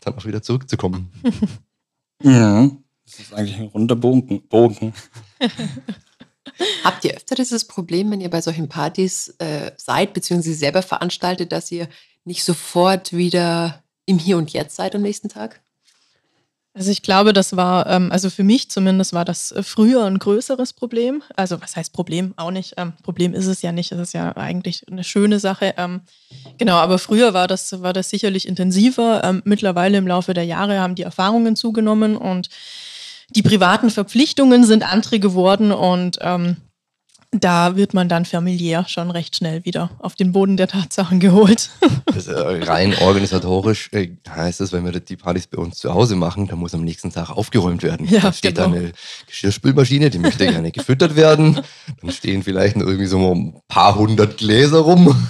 dann auch wieder zurückzukommen. ja, das ist eigentlich ein runder Bogen. Bogen. Habt ihr öfter dieses Problem, wenn ihr bei solchen Partys äh, seid, beziehungsweise selber veranstaltet, dass ihr nicht sofort wieder im Hier und Jetzt seid am nächsten Tag? Also ich glaube, das war, ähm, also für mich zumindest war das äh, früher ein größeres Problem. Also was heißt Problem? Auch nicht. Ähm, Problem ist es ja nicht. Es ist ja eigentlich eine schöne Sache. Ähm, genau, aber früher war das, war das sicherlich intensiver. Mittlerweile im Laufe der Jahre haben die Erfahrungen zugenommen und die privaten Verpflichtungen sind andere geworden und da wird man dann familiär schon recht schnell wieder auf den Boden der Tatsachen geholt. Das, äh, rein organisatorisch äh, heißt es, wenn wir die Partys bei uns zu Hause machen, dann muss am nächsten Tag aufgeräumt werden. Ja, da steht genau. da eine Geschirrspülmaschine, die möchte gerne gefüttert werden. Dann stehen vielleicht noch irgendwie so ein paar hundert Gläser rum.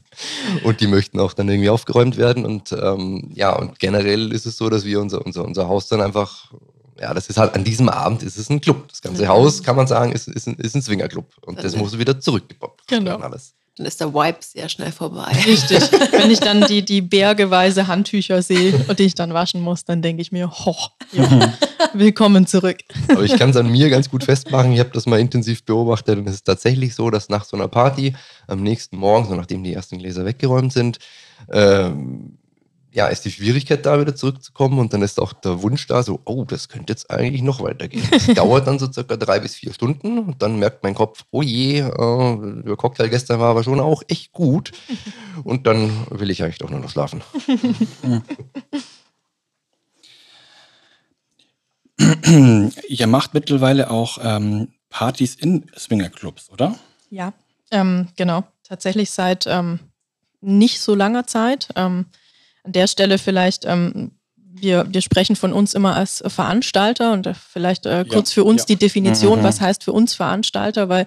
Und die möchten auch dann irgendwie aufgeräumt werden. Und ähm, ja, und generell ist es so, dass wir unser, unser, unser Haus dann einfach ja, das ist halt an diesem Abend ist es ein Club. Das ganze Haus, kann man sagen, ist, ist, ein, ist ein Swingerclub. Und das muss wieder zurückgepoppt genau. alles. Dann ist der Wipe sehr schnell vorbei. Richtig. Wenn ich dann die, die bergeweise Handtücher sehe und die ich dann waschen muss, dann denke ich mir, hoch, ja, willkommen zurück. Aber ich kann es an mir ganz gut festmachen. Ich habe das mal intensiv beobachtet und es ist tatsächlich so, dass nach so einer Party am nächsten Morgen, so nachdem die ersten Gläser weggeräumt sind, ähm, ja, ist die Schwierigkeit da wieder zurückzukommen und dann ist auch der Wunsch da, so, oh, das könnte jetzt eigentlich noch weitergehen. Das dauert dann so circa drei bis vier Stunden und dann merkt mein Kopf, oh je, äh, der Cocktail gestern war aber schon auch echt gut und dann will ich eigentlich doch nur noch schlafen. Ihr macht mittlerweile auch ähm, Partys in Swingerclubs, oder? Ja, ähm, genau. Tatsächlich seit ähm, nicht so langer Zeit. An der Stelle vielleicht, ähm, wir, wir sprechen von uns immer als Veranstalter und vielleicht äh, kurz ja, für uns ja. die Definition, mhm. was heißt für uns Veranstalter, weil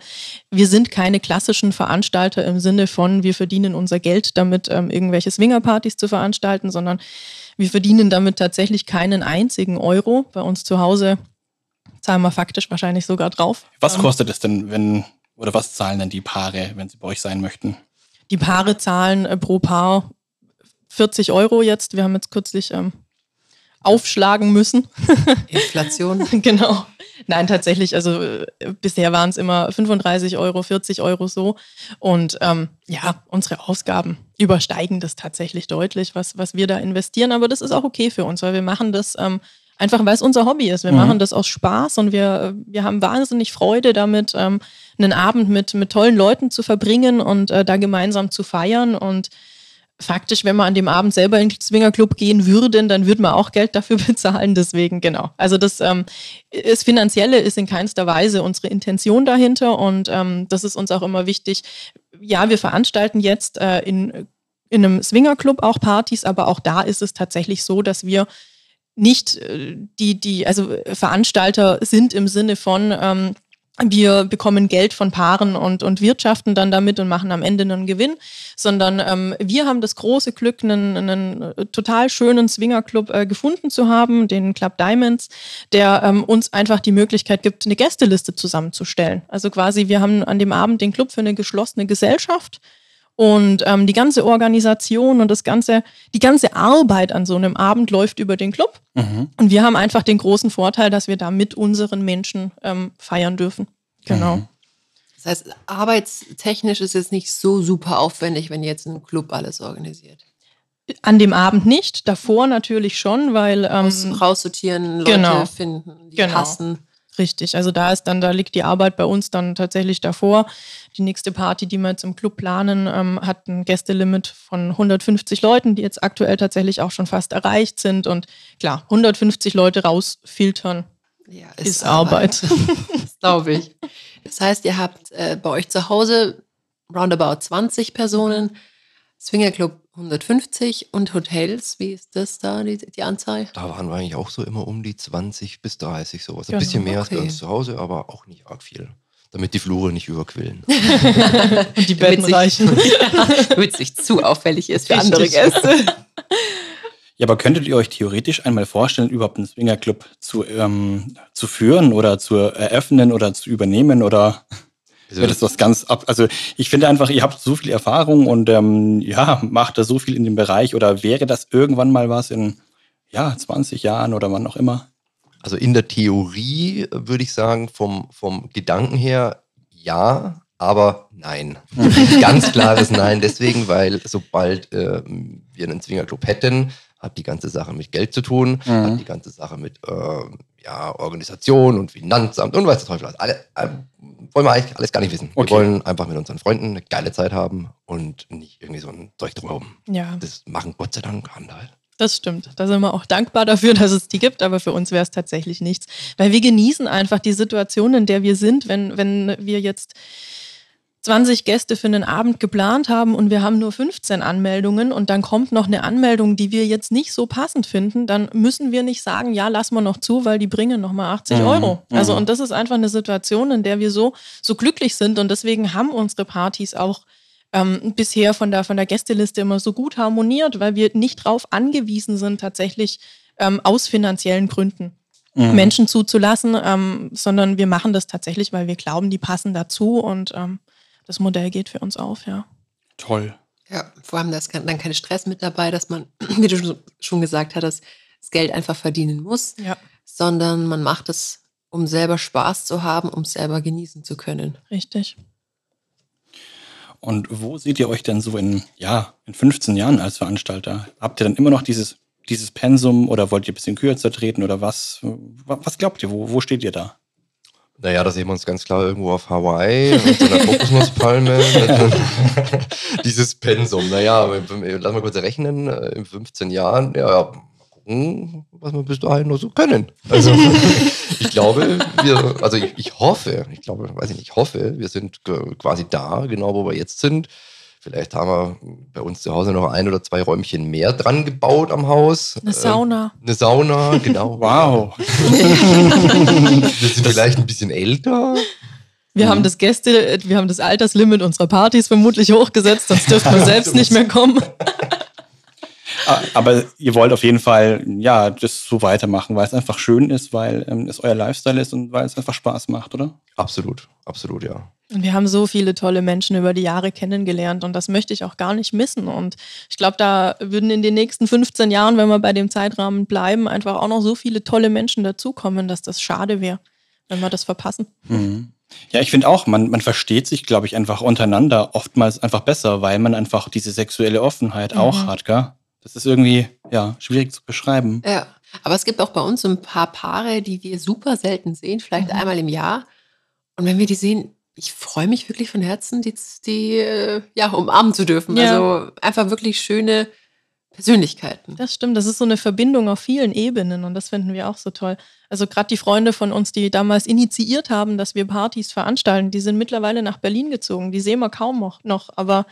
wir sind keine klassischen Veranstalter im Sinne von, wir verdienen unser Geld damit, ähm, irgendwelche Swingerpartys zu veranstalten, sondern wir verdienen damit tatsächlich keinen einzigen Euro. Bei uns zu Hause zahlen wir faktisch wahrscheinlich sogar drauf. Was ähm, kostet es denn, wenn oder was zahlen denn die Paare, wenn sie bei euch sein möchten? Die Paare zahlen äh, pro Paar 40 Euro jetzt. Wir haben jetzt kürzlich ähm, aufschlagen müssen. Inflation. genau. Nein, tatsächlich, also äh, bisher waren es immer 35 Euro, 40 Euro so. Und ähm, ja, unsere Ausgaben übersteigen das tatsächlich deutlich, was, was wir da investieren. Aber das ist auch okay für uns, weil wir machen das ähm, einfach, weil es unser Hobby ist. Wir Mhm. machen das aus Spaß und wir, wir haben wahnsinnig Freude damit, ähm, einen Abend mit, mit tollen Leuten zu verbringen und äh, da gemeinsam zu feiern. Und faktisch, wenn man an dem Abend selber in den Swingerclub gehen würde, dann würde man auch Geld dafür bezahlen. Deswegen, genau. Also das, ähm, das Finanzielle ist in keinster Weise unsere Intention dahinter und ähm, das ist uns auch immer wichtig. Ja, wir veranstalten jetzt äh, in, in einem Swingerclub auch Partys, aber auch da ist es tatsächlich so, dass wir nicht äh, die, die, also Veranstalter sind im Sinne von, ähm, wir bekommen Geld von Paaren und, und wirtschaften dann damit und machen am Ende einen Gewinn, sondern ähm, wir haben das große Glück, einen, einen äh, total schönen Swingerclub äh, gefunden zu haben, den Club Diamonds, der ähm, uns einfach die Möglichkeit gibt, eine Gästeliste zusammenzustellen. Also quasi, wir haben an dem Abend den Club für eine geschlossene Gesellschaft und ähm, die ganze Organisation und das ganze, die ganze Arbeit an so einem Abend läuft über den Club. Mhm. Und wir haben einfach den großen Vorteil, dass wir da mit unseren Menschen ähm, feiern dürfen. Genau. Mhm. Das heißt, arbeitstechnisch ist es nicht so super aufwendig, wenn ihr jetzt ein Club alles organisiert. An dem Abend nicht, davor natürlich schon, weil ähm, Aus, raussortieren, Leute genau. finden, die Genau. passen. Richtig, also da ist dann, da liegt die Arbeit bei uns dann tatsächlich davor. Die nächste Party, die wir jetzt im Club planen, ähm, hat ein Gästelimit von 150 Leuten, die jetzt aktuell tatsächlich auch schon fast erreicht sind. Und klar, 150 Leute rausfiltern Ja, ist, Arbeit. Das glaube ich. Das heißt, ihr habt äh, bei euch zu Hause roundabout 20 Personen, Swingerclub 150 und Hotels. Wie ist das da, die, die Anzahl? Da waren wir eigentlich auch so immer um die 20 bis 30 sowas. Ein Genau, bisschen mehr als bei okay. uns zu Hause, aber auch nicht arg viel. Damit die Flure nicht überquillen. Und die Betten Damit sich- reichen. Damit es nicht zu auffällig ist für andere Gäste. Ja, aber könntet ihr euch theoretisch einmal vorstellen, überhaupt einen Swingerclub zu, ähm, zu führen oder zu eröffnen oder zu übernehmen oder Also, das was ganz ab? Also ich finde einfach, ihr habt so viel Erfahrung und ähm, ja, macht da so viel in dem Bereich oder wäre das irgendwann mal was in ja, 20 Jahren oder wann auch immer? Also in der Theorie äh, würde ich sagen, vom, vom Gedanken her ja, aber nein. Ganz klares Nein. Deswegen, weil sobald äh, wir einen Zwingerclub hätten, hat die ganze Sache mit Geld zu tun, Mhm. hat die ganze Sache mit äh, ja, Organisation und Finanzamt und weiß der Teufel was. Alle, äh, wollen wir eigentlich alles gar nicht wissen. Okay. Wir wollen einfach mit unseren Freunden eine geile Zeit haben und nicht irgendwie so ein Zeug drumherum. Ja, Das machen Gott sei Dank andere. das stimmt. Da sind wir auch dankbar dafür, dass es die gibt, aber für uns wäre es tatsächlich nichts. Weil wir genießen einfach die Situation, in der wir sind, wenn, wenn wir jetzt 20 Gäste für einen Abend geplant haben und wir haben nur 15 Anmeldungen und dann kommt noch eine Anmeldung, die wir jetzt nicht so passend finden, dann müssen wir nicht sagen, ja, lass mal noch zu, weil die bringen nochmal 80 Mhm, Euro. Also mhm. und das ist einfach eine Situation, in der wir so, so glücklich sind und deswegen haben unsere Partys auch ähm, bisher von der, von der Gästeliste immer so gut harmoniert, weil wir nicht drauf angewiesen sind, tatsächlich ähm, aus finanziellen Gründen Mhm. Menschen zuzulassen, ähm, sondern wir machen das tatsächlich, weil wir glauben, die passen dazu und ähm, das Modell geht für uns auf, ja. Toll. Ja, vor allem da ist dann kein Stress mit dabei, dass man, wie du schon- gesagt hattest, das Geld einfach verdienen muss, Ja, sondern man macht es, um selber Spaß zu haben, um es selber genießen zu können. richtig. Und wo seht ihr euch denn so in, ja, in 15 Jahren als Veranstalter? Habt ihr dann immer noch dieses, dieses Pensum oder wollt ihr ein bisschen kürzer treten oder was? Wa- Was glaubt ihr? Wo, wo steht ihr da? Naja, da sehen wir uns ganz klar irgendwo auf Hawaii mit so einer Kokosnusspalme. Dieses Pensum. Naja, lass mal kurz rechnen. äh, In 15 Jahren, ja, gucken, was wir bis dahin noch so können. Also, ich glaube, wir, also ich, ich hoffe, ich glaube, weiß ich nicht, ich hoffe, wir sind quasi da, genau wo wir jetzt sind. Vielleicht haben wir bei uns zu Hause noch ein oder zwei Räumchen mehr dran gebaut am Haus. Eine Äh, Sauna. Eine Sauna, genau. Wow. Wir sind vielleicht ein bisschen älter. Wir haben das Gäste, wir haben das Alterslimit unserer Partys vermutlich hochgesetzt, sonst dürften wir selbst nicht mehr kommen. Ah, Aber ihr wollt auf jeden Fall, ja, das so weitermachen, weil es einfach schön ist, weil ähm, es euer Lifestyle ist und weil es einfach Spaß macht, oder? Absolut, absolut, ja. Und wir haben so viele tolle Menschen über die Jahre kennengelernt und das möchte ich auch gar nicht missen. Und ich glaube, da würden in den nächsten 15 Jahren, wenn wir bei dem Zeitrahmen bleiben, einfach auch noch so viele tolle Menschen dazukommen, dass das schade wäre, wenn wir das verpassen. Mhm. Ja, ich finde auch, man, man versteht sich, glaube ich, einfach untereinander oftmals einfach besser, weil man einfach diese sexuelle Offenheit Mhm. auch hat, gell? Das ist irgendwie, ja, schwierig zu beschreiben. Ja, aber es gibt auch bei uns so ein paar Paare, die wir super selten sehen, vielleicht Mhm. einmal im Jahr. Und wenn wir die sehen, ich freue mich wirklich von Herzen, die, die äh, ja, umarmen zu dürfen. Ja. Also einfach wirklich schöne Persönlichkeiten. Das stimmt, das ist so eine Verbindung auf vielen Ebenen und das finden wir auch so toll. Also gerade die Freunde von uns, die damals initiiert haben, dass wir Partys veranstalten, die sind mittlerweile nach Berlin gezogen. Die sehen wir kaum noch, noch. aber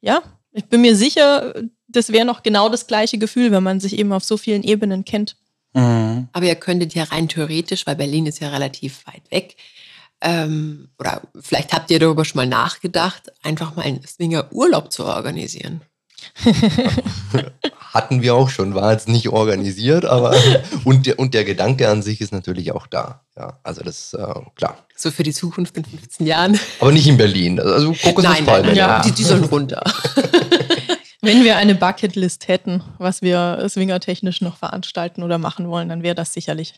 ja, ich bin mir sicher, das wäre noch genau das gleiche Gefühl, wenn man sich eben auf so vielen Ebenen kennt. Mhm. Aber ihr könntet ja rein theoretisch, weil Berlin ist ja relativ weit weg, ähm, oder vielleicht habt ihr darüber schon mal nachgedacht, einfach mal einen Swinger-Urlaub zu organisieren. Hatten wir auch schon, war jetzt nicht organisiert, aber und der, und der Gedanke an sich ist natürlich auch da. Ja, also das äh, klar. So für die Zukunft in 15 Jahren. Aber nicht in Berlin. Also Kokosnuss-Palmen. ja. die, die sollen runter. Wenn wir eine Bucketlist hätten, was wir swingertechnisch noch veranstalten oder machen wollen, dann wäre das sicherlich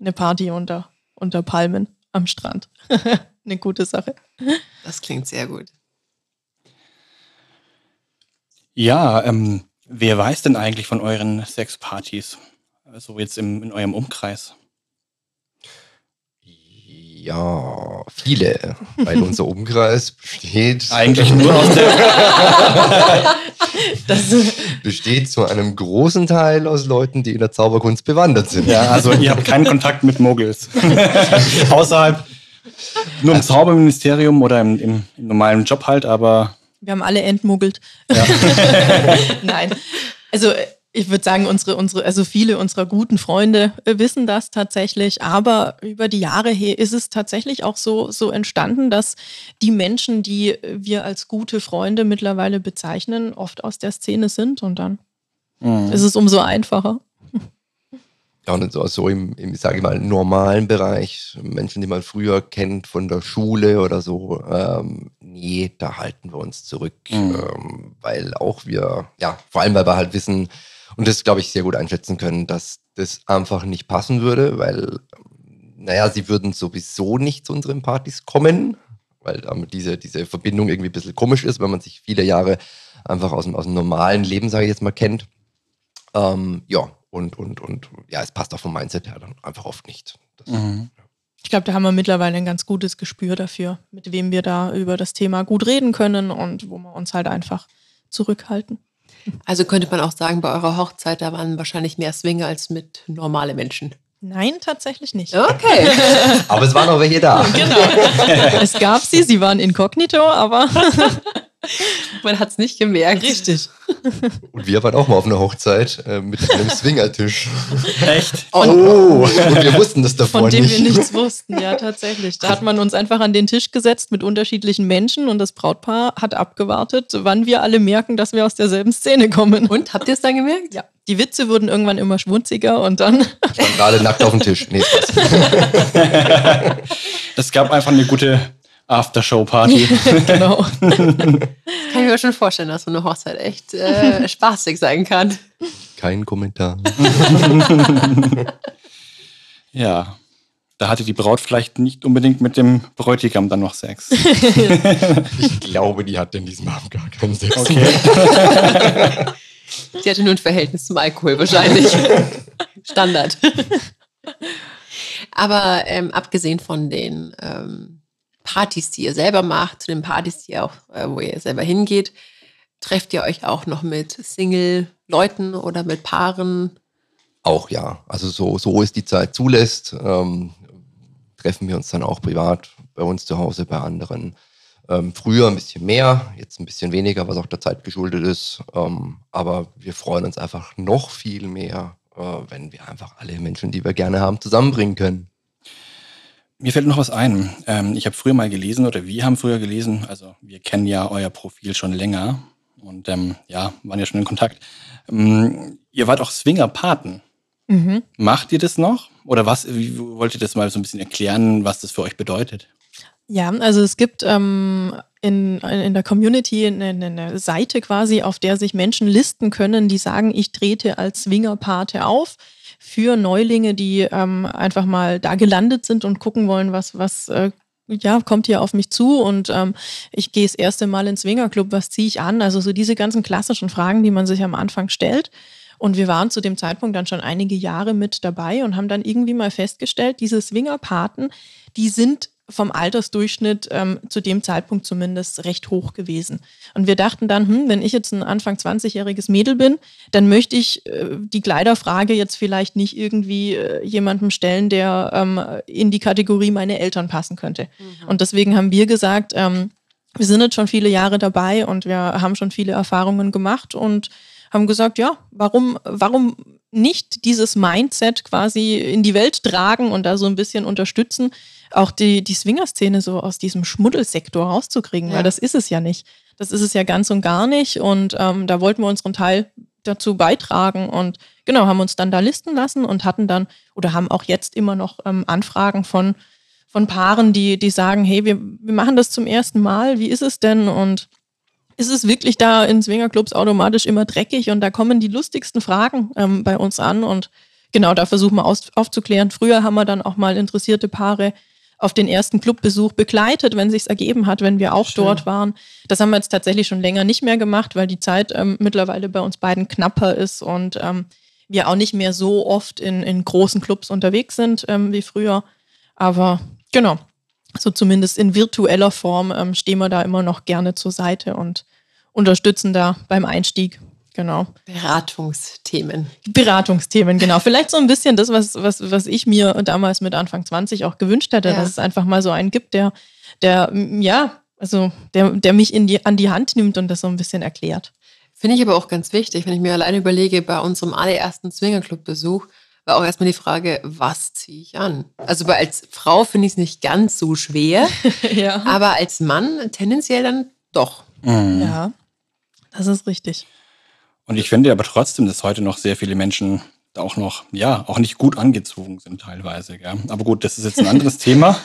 eine Party unter, unter Palmen am Strand. eine gute Sache. Das klingt sehr gut. Ja, ähm, wer weiß denn eigentlich von euren Sexpartys? Also jetzt im, in eurem Umkreis. Ja, viele, weil unser Umkreis besteht, Eigentlich nur aus der. Das, besteht zu einem großen Teil aus Leuten, die in der Zauberkunst bewandert sind. Ja, also ihr habt keinen Kontakt mit Muggels. Außerhalb, nur im Zauberministerium oder im, im, im normalen Job halt, aber wir haben alle entmuggelt. Ja. Nein. Also äh, ich würde sagen, unsere, unsere, also viele unserer guten Freunde äh, wissen das tatsächlich, aber über die Jahre her ist es tatsächlich auch so, so entstanden, dass die Menschen, die wir als gute Freunde mittlerweile bezeichnen, oft aus der Szene sind und dann Mhm. ist es umso einfacher. Ja, und so, so im, im sage ich mal, normalen Bereich, Menschen, die man früher kennt von der Schule oder so, ähm, nee, da halten wir uns zurück, Mhm. ähm, weil auch wir, ja, vor allem, weil wir halt wissen und das, glaube ich, sehr gut einschätzen können, dass das einfach nicht passen würde, weil, naja, sie würden sowieso nicht zu unseren Partys kommen, weil damit diese, diese Verbindung irgendwie ein bisschen komisch ist, wenn man sich viele Jahre einfach aus dem, aus dem normalen Leben, sage ich jetzt mal, kennt. Ähm, ja, und, und, und ja, es passt auch vom Mindset her dann einfach oft nicht. Das, Mhm. Ich glaube, da haben wir mittlerweile ein ganz gutes Gespür dafür, mit wem wir da über das Thema gut reden können und wo wir uns halt einfach zurückhalten. Also könnte man auch sagen, bei eurer Hochzeit, da waren wahrscheinlich mehr Swinger als mit normale Menschen. Nein, tatsächlich nicht. Okay. Aber es waren auch welche da. Genau. es gab sie, sie waren inkognito, aber Man hat es nicht gemerkt. richtig. Und wir waren auch mal auf einer Hochzeit äh, mit einem Swingertisch. Echt? Oh. Oh. Und wir wussten das davor Von dem nicht. wir nichts wussten, ja, tatsächlich. Da hat man uns einfach an den Tisch gesetzt mit unterschiedlichen Menschen und das Brautpaar hat abgewartet, wann wir alle merken, dass wir aus derselben Szene kommen. Und habt ihr es dann gemerkt? ja, die Witze wurden irgendwann immer schwunziger und dann Standen alle nackt auf dem Tisch. Nee, Spaß. Es gab einfach eine gute Aftershow-Party. genau. Kann ich mir schon vorstellen, dass so eine Hochzeit echt äh, spaßig sein kann. Kein Kommentar. Ja. Da hatte die Braut vielleicht nicht unbedingt mit dem Bräutigam dann noch Sex. Ich glaube, die hatte in diesem Abend gar keinen Sex. Okay. Sie hatte nur ein Verhältnis zum Alkohol wahrscheinlich. Standard. Aber ähm, abgesehen von den ähm, Partys, die ihr selber macht, zu den Partys, die ihr auch, äh, wo ihr selber hingeht, trefft ihr euch auch noch mit Single-Leuten oder mit Paaren? Auch ja. Also so, so ist die Zeit zulässt, ähm, treffen wir uns dann auch privat bei uns zu Hause, bei anderen. Ähm, früher ein bisschen mehr, jetzt ein bisschen weniger, was auch der Zeit geschuldet ist. Ähm, aber wir freuen uns einfach noch viel mehr, äh, wenn wir einfach alle Menschen, die wir gerne haben, zusammenbringen können. Mir fällt noch was ein. Ähm, ich habe früher mal gelesen, oder wir haben früher gelesen, also wir kennen ja euer Profil schon länger und ähm, ja, waren ja schon in Kontakt. Ähm, ihr wart auch Swinger-Paten. Mhm. Macht ihr das noch? Oder was? Wie, wollt ihr das mal so ein bisschen erklären, was das für euch bedeutet? Ja, also es gibt ähm, in, in der Community eine, eine Seite quasi, auf der sich Menschen listen können, die sagen, ich trete als Swingerpate auf für Neulinge, die ähm, einfach mal da gelandet sind und gucken wollen, was, was äh, ja, kommt hier auf mich zu und ähm, ich gehe das erste Mal ins Swingerclub, was ziehe ich an? Also so diese ganzen klassischen Fragen, die man sich am Anfang stellt. Und wir waren zu dem Zeitpunkt dann schon einige Jahre mit dabei und haben dann irgendwie mal festgestellt, diese Swingerpaten, die sind vom Altersdurchschnitt ähm, zu dem Zeitpunkt zumindest recht hoch gewesen. Und wir dachten dann, hm, wenn ich jetzt ein Anfang 20-jähriges Mädel bin, dann möchte ich äh, die Kleiderfrage jetzt vielleicht nicht irgendwie äh, jemandem stellen, der ähm, in die Kategorie meine Eltern passen könnte. Mhm. Und deswegen haben wir gesagt, ähm, wir sind jetzt schon viele Jahre dabei und wir haben schon viele Erfahrungen gemacht und haben gesagt, ja, warum, warum nicht dieses Mindset quasi in die Welt tragen und da so ein bisschen unterstützen, auch die, die Swinger-Szene so aus diesem Schmuddelsektor rauszukriegen, ja. weil das ist es ja nicht. Das ist es ja ganz und gar nicht. Und ähm, da wollten wir unseren Teil dazu beitragen und genau, haben uns dann da listen lassen und hatten dann oder haben auch jetzt immer noch ähm, Anfragen von, von Paaren, die, die sagen, hey, wir, wir machen das zum ersten Mal, wie ist es denn? Und ist es wirklich da in Swingerclubs automatisch immer dreckig und da kommen die lustigsten Fragen ähm, bei uns an und genau, da versuchen wir aus, aufzuklären. Früher haben wir dann auch mal interessierte Paare auf den ersten Clubbesuch begleitet, wenn sich's ergeben hat, wenn wir auch Schön. dort waren. Das haben wir jetzt tatsächlich schon länger nicht mehr gemacht, weil die Zeit ähm, mittlerweile bei uns beiden knapper ist und ähm, wir auch nicht mehr so oft in, in großen Clubs unterwegs sind ähm, wie früher. Aber genau, so zumindest in virtueller Form ähm, stehen wir da immer noch gerne zur Seite und unterstützen da beim Einstieg. Genau. Beratungsthemen. Beratungsthemen, genau. Vielleicht so ein bisschen das, was, was, was ich mir damals mit Anfang 20 auch gewünscht hätte, ja. dass es einfach mal so einen gibt, der, der, ja, also der, der mich in die, an die Hand nimmt und das so ein bisschen erklärt. Finde ich aber auch ganz wichtig, wenn ich mir alleine überlege, bei unserem allerersten Swingerclub-Besuch war auch erstmal die Frage, was ziehe ich an? Also als Frau finde ich es nicht ganz so schwer, ja. aber als Mann tendenziell dann doch. Mhm. Ja, das ist richtig. Und ich finde aber trotzdem, dass heute noch sehr viele Menschen auch noch, ja, auch nicht gut angezogen sind teilweise. Gell? Aber gut, das ist jetzt ein anderes Thema.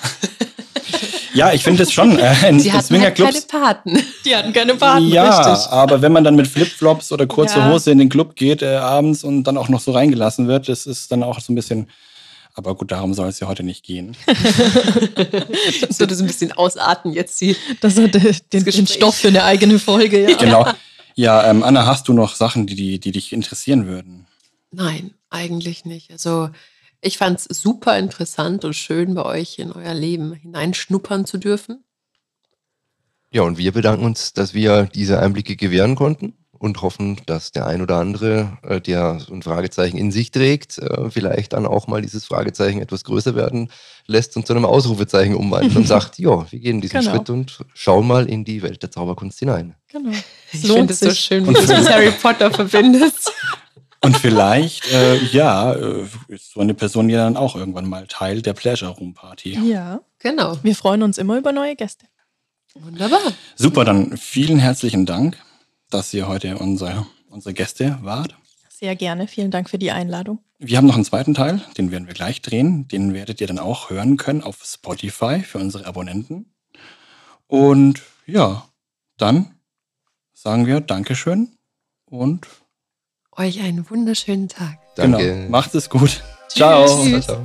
Ja, ich finde es schon. Äh, in, Sie hatten halt keine Paten. Die hatten keine Paten, ja, richtig. aber wenn man dann mit Flipflops oder kurzer ja. Hose in den Club geht äh, abends und dann auch noch so reingelassen wird, das ist dann auch so ein bisschen... Aber gut, darum soll es ja heute nicht gehen. das würde so ein bisschen ausarten jetzt, die, das hat den, den Stoff für eine eigene Folge. Ja. Genau. Ja, ähm, Anna, hast du noch Sachen, die, die, die dich interessieren würden? Nein, eigentlich nicht. Also ich fand es super interessant und schön, bei euch in euer Leben hineinschnuppern zu dürfen. Ja, und wir bedanken uns, dass wir diese Einblicke gewähren konnten und hoffen, dass der ein oder andere, äh, der so ein Fragezeichen in sich trägt, äh, vielleicht dann auch mal dieses Fragezeichen etwas größer werden lässt und zu einem Ausrufezeichen umwandeln und sagt, ja, wir gehen diesen genau. Schritt und schauen mal in die Welt der Zauberkunst hinein. Genau. Ich finde es so schön, wie du es mit Harry Potter verbindest. Und vielleicht, äh, ja, äh, ist so eine Person ja dann auch irgendwann mal Teil der Pleasure Room Party. Ja, genau. Wir freuen uns immer über neue Gäste. Wunderbar. Super, dann vielen herzlichen Dank dass ihr heute unser, unsere Gäste wart. Sehr gerne. Vielen Dank für die Einladung. Wir haben noch einen zweiten Teil, den werden wir gleich drehen. Den werdet ihr dann auch hören können auf Spotify für unsere Abonnenten. Und ja, dann sagen wir Dankeschön und euch einen wunderschönen Tag. Danke. Genau. Macht es gut. Tschüss. Ciao. Ciao.